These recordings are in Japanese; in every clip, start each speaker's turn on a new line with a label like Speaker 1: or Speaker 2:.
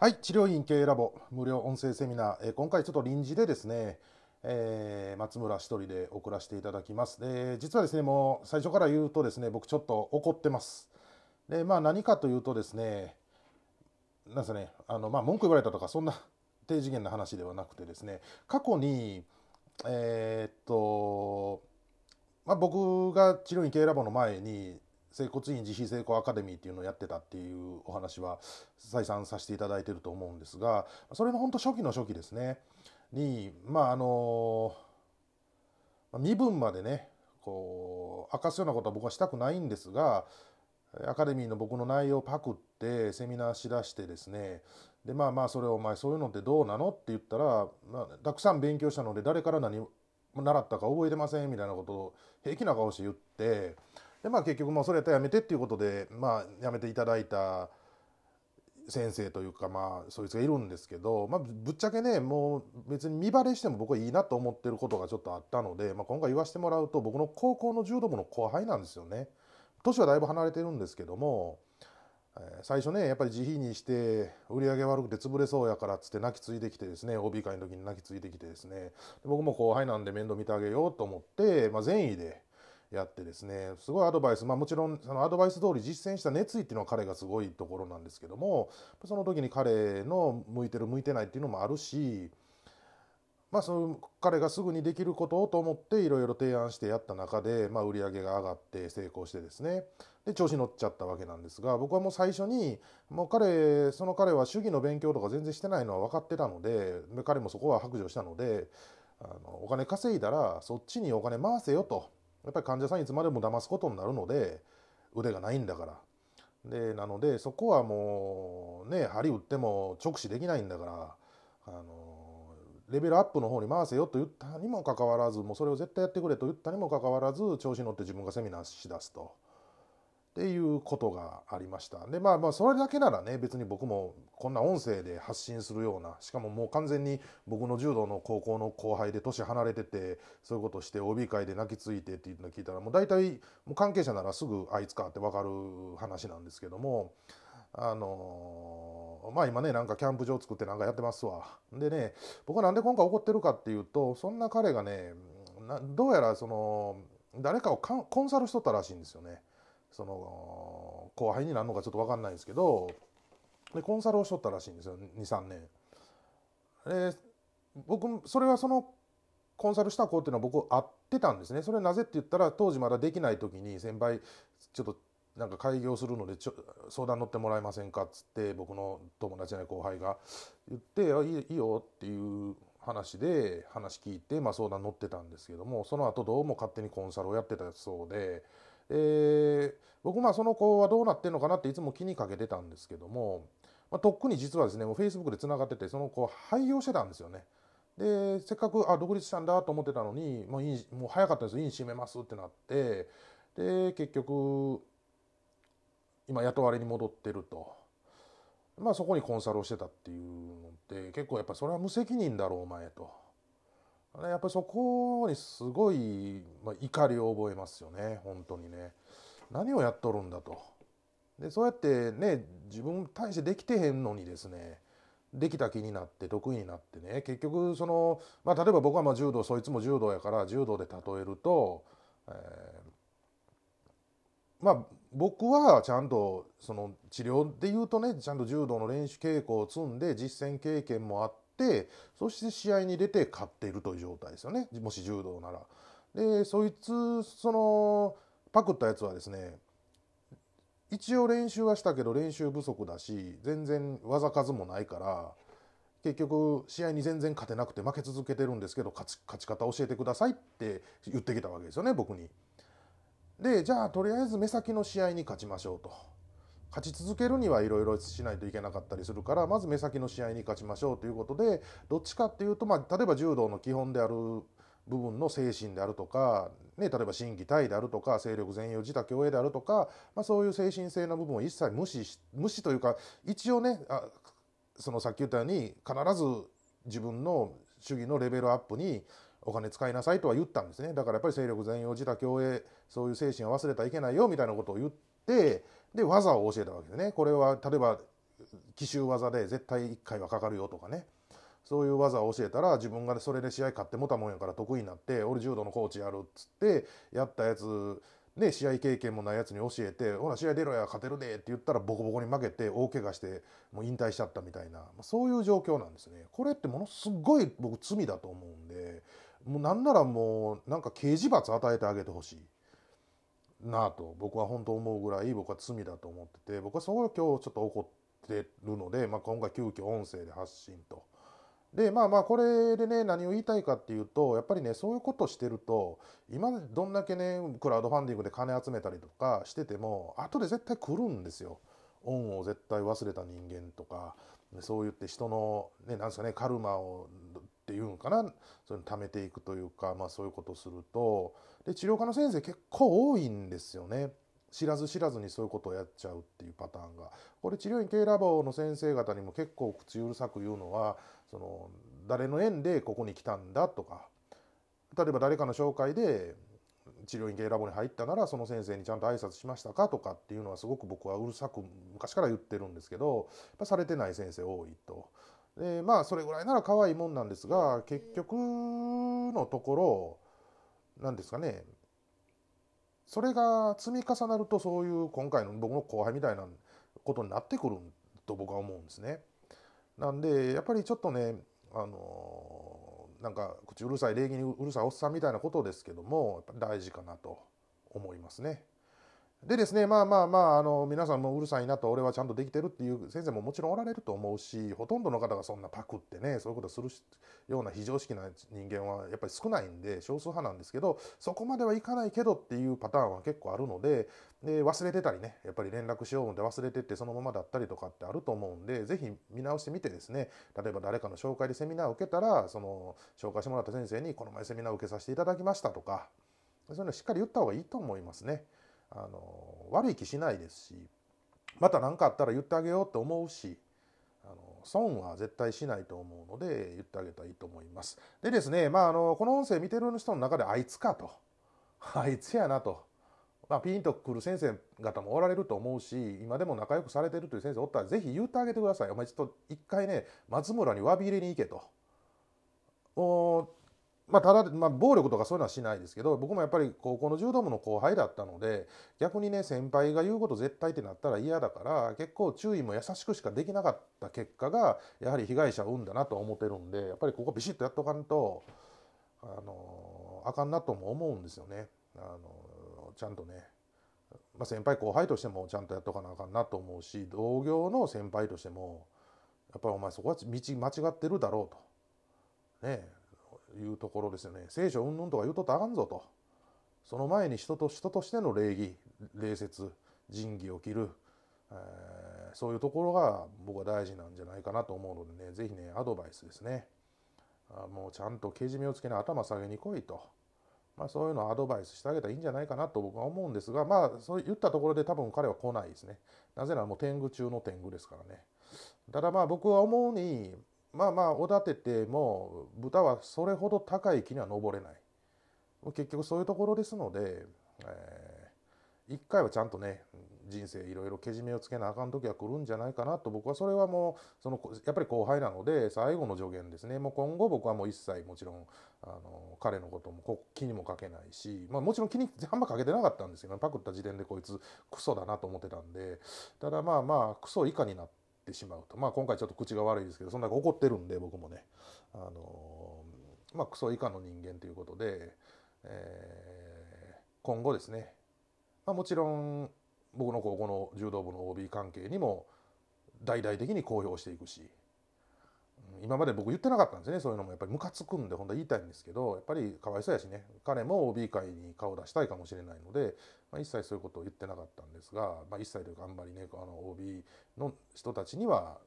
Speaker 1: はい、治療院経営ラボ無料音声セミナー、えー今回ちょっと臨時でですね、えー松村一人で送らせていただきます。で、実はですね、もう最初から言うとですね、僕ちょっと怒ってます。で、まあ何かというとですね、なんですかね、あの、まあ文句言われたとか、そんな 低次元な話ではなくてですね、過去に、えーっと、まあ僕が治療院経営ラボの前に、整骨院自費成功アカデミーっていうのをやってたっていうお話は再三させていただいてると思うんですがそれの本当初期の初期ですね。にまああの身分までねこう明かすようなことは僕はしたくないんですがアカデミーの僕の内容をパクってセミナーしだしてですね。でまあまあそれお前そういうのってどうなのって言ったら、まあ、たくさん勉強したので誰から何習ったか覚えてませんみたいなことを平気な顔して言ってでまあ結局もうそれやったらやめてっていうことでまあやめていただいた先生というかまあそいつがいるんですけど、まあ、ぶっちゃけねもう別に見バレしても僕はいいなと思ってることがちょっとあったので、まあ、今回言わせてもらうと僕の高校の柔道部の後輩なんですよね。年はだいぶ離れてるんですけども、最初ねやっぱり自費にして売り上げ悪くて潰れそうやからっつって泣きついてきてですね OB 会の時に泣きついてきてですねで僕も後輩なんで面倒見てあげようと思って、まあ、善意でやってですねすごいアドバイスまあもちろんそのアドバイス通り実践した熱意っていうのは彼がすごいところなんですけどもその時に彼の向いてる向いてないっていうのもあるしまあそういう彼がすぐにできることをと思っていろいろ提案してやった中で、まあ、売り上げが上がって成功してですねで調子乗っちゃったわけなんですが僕はもう最初にもう彼その彼は主義の勉強とか全然してないのは分かってたのでで彼もそこは白状したのであのお金稼いだらそっちにお金回せよと。やっぱり患者さんいつまでも騙すことになるので腕がないんだから。でなのでそこはもうね針打っても直視できないんだからあのレベルアップの方に回せよと言ったにもかかわらずもうそれを絶対やってくれと言ったにもかかわらず調子に乗って自分がセミナーしだすと。っていうことがありました。でまあまあそれだけならね別に僕もこんな音声で発信するようなしかももう完全に僕の柔道の高校の後輩で年離れててそういうことして OB 会で泣きついてっていうのを聞いたらもう大体もう関係者ならすぐあいつかって分かる話なんですけどもあのまあ今ねなんかキャンプ場作ってなんかやってますわ。でね僕はなんで今回怒ってるかっていうとそんな彼がねどうやらその誰かをコンサルしとったらしいんですよね。その後輩になるのかちょっと分かんないんですけどでコンサルをしとったらしいんですよ23年で僕それはそのコンサルした子っていうのは僕会ってたんですねそれなぜって言ったら当時まだできない時に先輩ちょっとなんか開業するのでちょ相談乗ってもらえませんかっつって僕の友達の後輩が言っていいいいよっていう話で話聞いて、まあ、相談乗ってたんですけどもその後どうも勝手にコンサルをやってたそうで。で僕まあその子はどうなってんのかなっていつも気にかけてたんですけども、まあ、とっくに実はですねもう Facebook でつながっててその子廃業してたんですよね。でせっかくあ独立したんだと思ってたのにもういいもう早かったです院閉めますってなってで結局今雇われに戻ってると。まあそこにコンサルをしてたっていうのって結構やっぱそれは無責任だろうお前と。やっぱりそこにすごい、まあ、怒りを覚えますよね。本当にね。何をやっとるんだと。でそうやってね自分に対してできてへんのにですね。できた気になって得意になってね。結局その、まあ、例えば僕はまあ柔道そいつも柔道やから柔道で例えると、えーまあ僕はちゃんとその治療で言うとねちゃんと柔道の練習稽古を積んで実践経験もあっそして試合に出て勝っているという状態ですよねもし柔道なら。でそいつそのパクったやつはですね一応練習はしたけど練習不足だし全然技数もないから結局試合に全然勝てなくて負け続けてるんですけど勝ち勝ち方教えてくださいって言ってきたわけですよね僕に。でじゃあとりあえず目先の試合に勝ちましょうと。勝ち続けるにはいろいろしないといけなかったりするからまず目先の試合に勝ちましょうということでどっちかっていうと、まあ、例えば柔道の基本である部分の精神であるとか、ね、例えば心技体であるとか勢力全容自他共栄であるとか、まあ、そういう精神性の部分を一切無視し無視というか一応ねあそのさっき言ったように必ず自分の主義のレベルアップにお金使いなさいとは言ったんですね。だからやっぱり勢力全容自他共栄そういう精神を忘れたらいけないよみたいなことを言ってで技を教えたわけでね。これは例えば奇襲技で絶対1回はかかるよとかね。そういう技を教えたら自分がそれで試合勝ってもたもんやから得意になって俺柔道のコーチやるっつってやったやつね、試合経験もないやつに教えて「ほら試合出ろや勝てるで」って言ったらボコボコに負けて大怪我してもう引退しちゃったみたいな。そういう状況なんですね。これってものすごい僕罪だと思うんでもうなんならもうなんか刑事罰与えてあげてほしい。なあと僕は本当思うぐらい僕は罪だと思ってて僕はそこを今日ちょっと怒ってるので、まあ、今回急遽音声で発信と。でまあまあこれでね何を言いたいかっていうとやっぱりねそういうことしてると今どんだけねクラウドファンディングで金集めたりとかしてても後で絶対来るんですよ。恩を絶対忘れた人間とかそう言って人のねなんですかねカルマをっていうんかなそういうの貯めていくというか、まあ、そういうことをするとで治療科の先生結構多いんですよね。知らず知らずにそういうことをやっちゃうっていうパターンがこれ治療院系ラボの先生方にも結構口うるさく言うのはその誰の縁でここに来たんだとか例えば誰かの紹介で治療院系ラボに入ったならその先生にちゃんと挨拶しましたかとかっていうのはすごく僕はうるさく昔から言ってるんですけどやっぱされてない先生多いと。でまあそれぐらいなら可愛いもんなんですが結局のところ何ですかねそれが積み重なるとそういう今回の僕の後輩みたいなことになってくると僕は思うんですね。なんでやっぱりちょっとねあのなんか口うるさい礼儀にうるさいおっさんみたいなことですけども大事かなと思いますね。でですねまあまあまああの皆さんもうるさいなと俺はちゃんとできてるっていう先生ももちろんおられると思うしほとんどの方がそんなパクってねそういうことするような非常識な人間はやっぱり少ないんで少数派なんですけどそこまではいかないけどっていうパターンは結構あるのでで忘れてたりねやっぱり連絡しよう思って忘れてってそのままだったりとかってあると思うんで是非見直してみてですね例えば誰かの紹介でセミナーを受けたらその紹介してもらった先生にこの前セミナーを受けさせていただきましたとかそういうのしっかり言った方がいいと思いますね。あの悪い気しないですしまた何かあったら言ってあげようって思うしあの損は絶対しないと思うので言ってあげたらいいと思います。でですね、まあ、あのこの音声見てる人の中であいつかとあいつやなと、まあ、ピンとくる先生方もおられると思うし今でも仲良くされてるという先生おったらぜひ言ってあげてください。お前ちょっと一回ね松村に詫び入れに行けと。まあ、ただ、まあ、暴力とかそういうのはしないですけど僕もやっぱり高校の柔道部の後輩だったので逆にね先輩が言うこと絶対ってなったら嫌だから結構注意も優しくしかできなかった結果がやはり被害者を生んだなと思ってるんでやっぱりここビシッとやっとかんとあのあかんなとも思うんですよね。あのちゃんとねまあ、先輩後輩としてもちゃんとやっとかなあかんなと思うし同業の先輩としてもやっぱりお前そこは道間違ってるだろうとねいうところですよね。聖書うんぬんとか言うとったらあかんぞと。その前に人と人としての礼儀礼節仁義を切る、えー、そういうところが僕は大事なんじゃないかなと思うのでね。是非ねアドバイスですね。あもうちゃんとけじめをつけない頭下げに来いと。まあ、そういうのをアドバイスしてあげたらいいんじゃないかなと僕は思うんですがまあそう言ったところで多分彼は来ないですね。なぜならもう天狗中の天狗ですからね。ただまあ僕は思うにまあまあおだてても豚はそれほど高い木には登れない。結局そういうところですので、えー、一回はちゃんとね人生いろいろけじめをつけなあかん時は来るんじゃないかなと。僕はそれはもうそのやっぱり後輩なので最後の助言ですね。もう今後僕はもう一切もちろんあの彼のことも気にもかけないし、まあ、もちろん気にあんまかけてなかったんですけどパクった時点でこいつクソだなと思ってたんでただまあまあクソ以下になってってしまうと。まあ今回ちょっと口が悪いですけどそんな怒ってるんで僕もね。あのまあクソ以下の人間ということで、えー、今後ですね、まあ、もちろん僕の高校の柔道部の OB 関係にも大々的に公表していくし。今まで僕言ってなかったんですねそういうのもやっぱりムカつくんで本当は言いたいんですけどやっぱりかわいそうやしね彼も OB 会に顔を出したいかもしれないので、まあ、一切そういうことを言ってなかったんですが、まあ、一切というかあんまりねあの OB の人たちには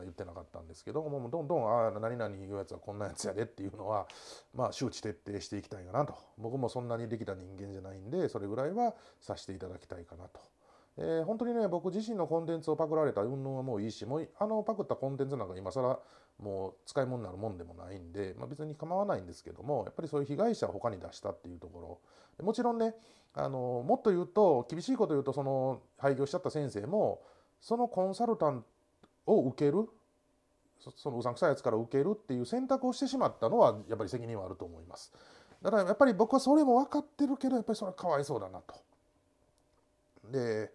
Speaker 1: 言ってなかったんですけどもうどんどんああ何々言うやつはこんなやつやでっていうのはまあ周知徹底していきたいかなと僕もそんなにできた人間じゃないんでそれぐらいはさせていただきたいかなと。えー、本当にね僕自身のコンテンツをパクられた云々はもういいしもうあのパクったコンテンツなんか今更もう使い物になるもんでもないんで、まあ、別に構わないんですけどもやっぱりそういう被害者を他に出したっていうところもちろんねあのもっと言うと厳しいこと言うとその廃業しちゃった先生もそのコンサルタントを受けるそのうさんくさいやつから受けるっていう選択をしてしまったのはやっぱり責任はあると思います。だからやっぱり僕はそれも分かってるけどやっぱりそれはかわいそうだなと。で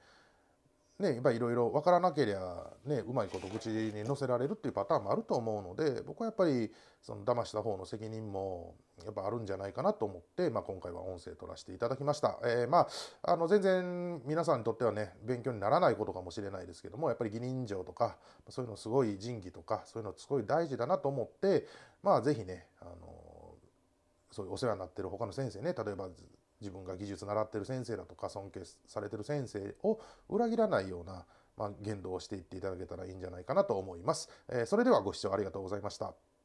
Speaker 1: ね、やっぱいろいろ分からなければ、ね、うまいこと口に乗せられるっていうパターンもあると思うので僕はやっぱりその騙した方の責任もやっぱあるんじゃないかなと思って、まあ、今回は音声取らせていただきました、えー、まあ、あの全然皆さんにとってはね勉強にならないことかもしれないですけどもやっぱり義人情とかそういうのすごい仁義とかそういうのすごい大事だなと思ってまあ是非ねあのそういうお世話になってる他の先生ね例えば自分が技術習ってる先生だとか尊敬されてる先生を裏切らないような、まあ、言動をしていっていただけたらいいんじゃないかなと思います。えー、それではご視聴ありがとうございました。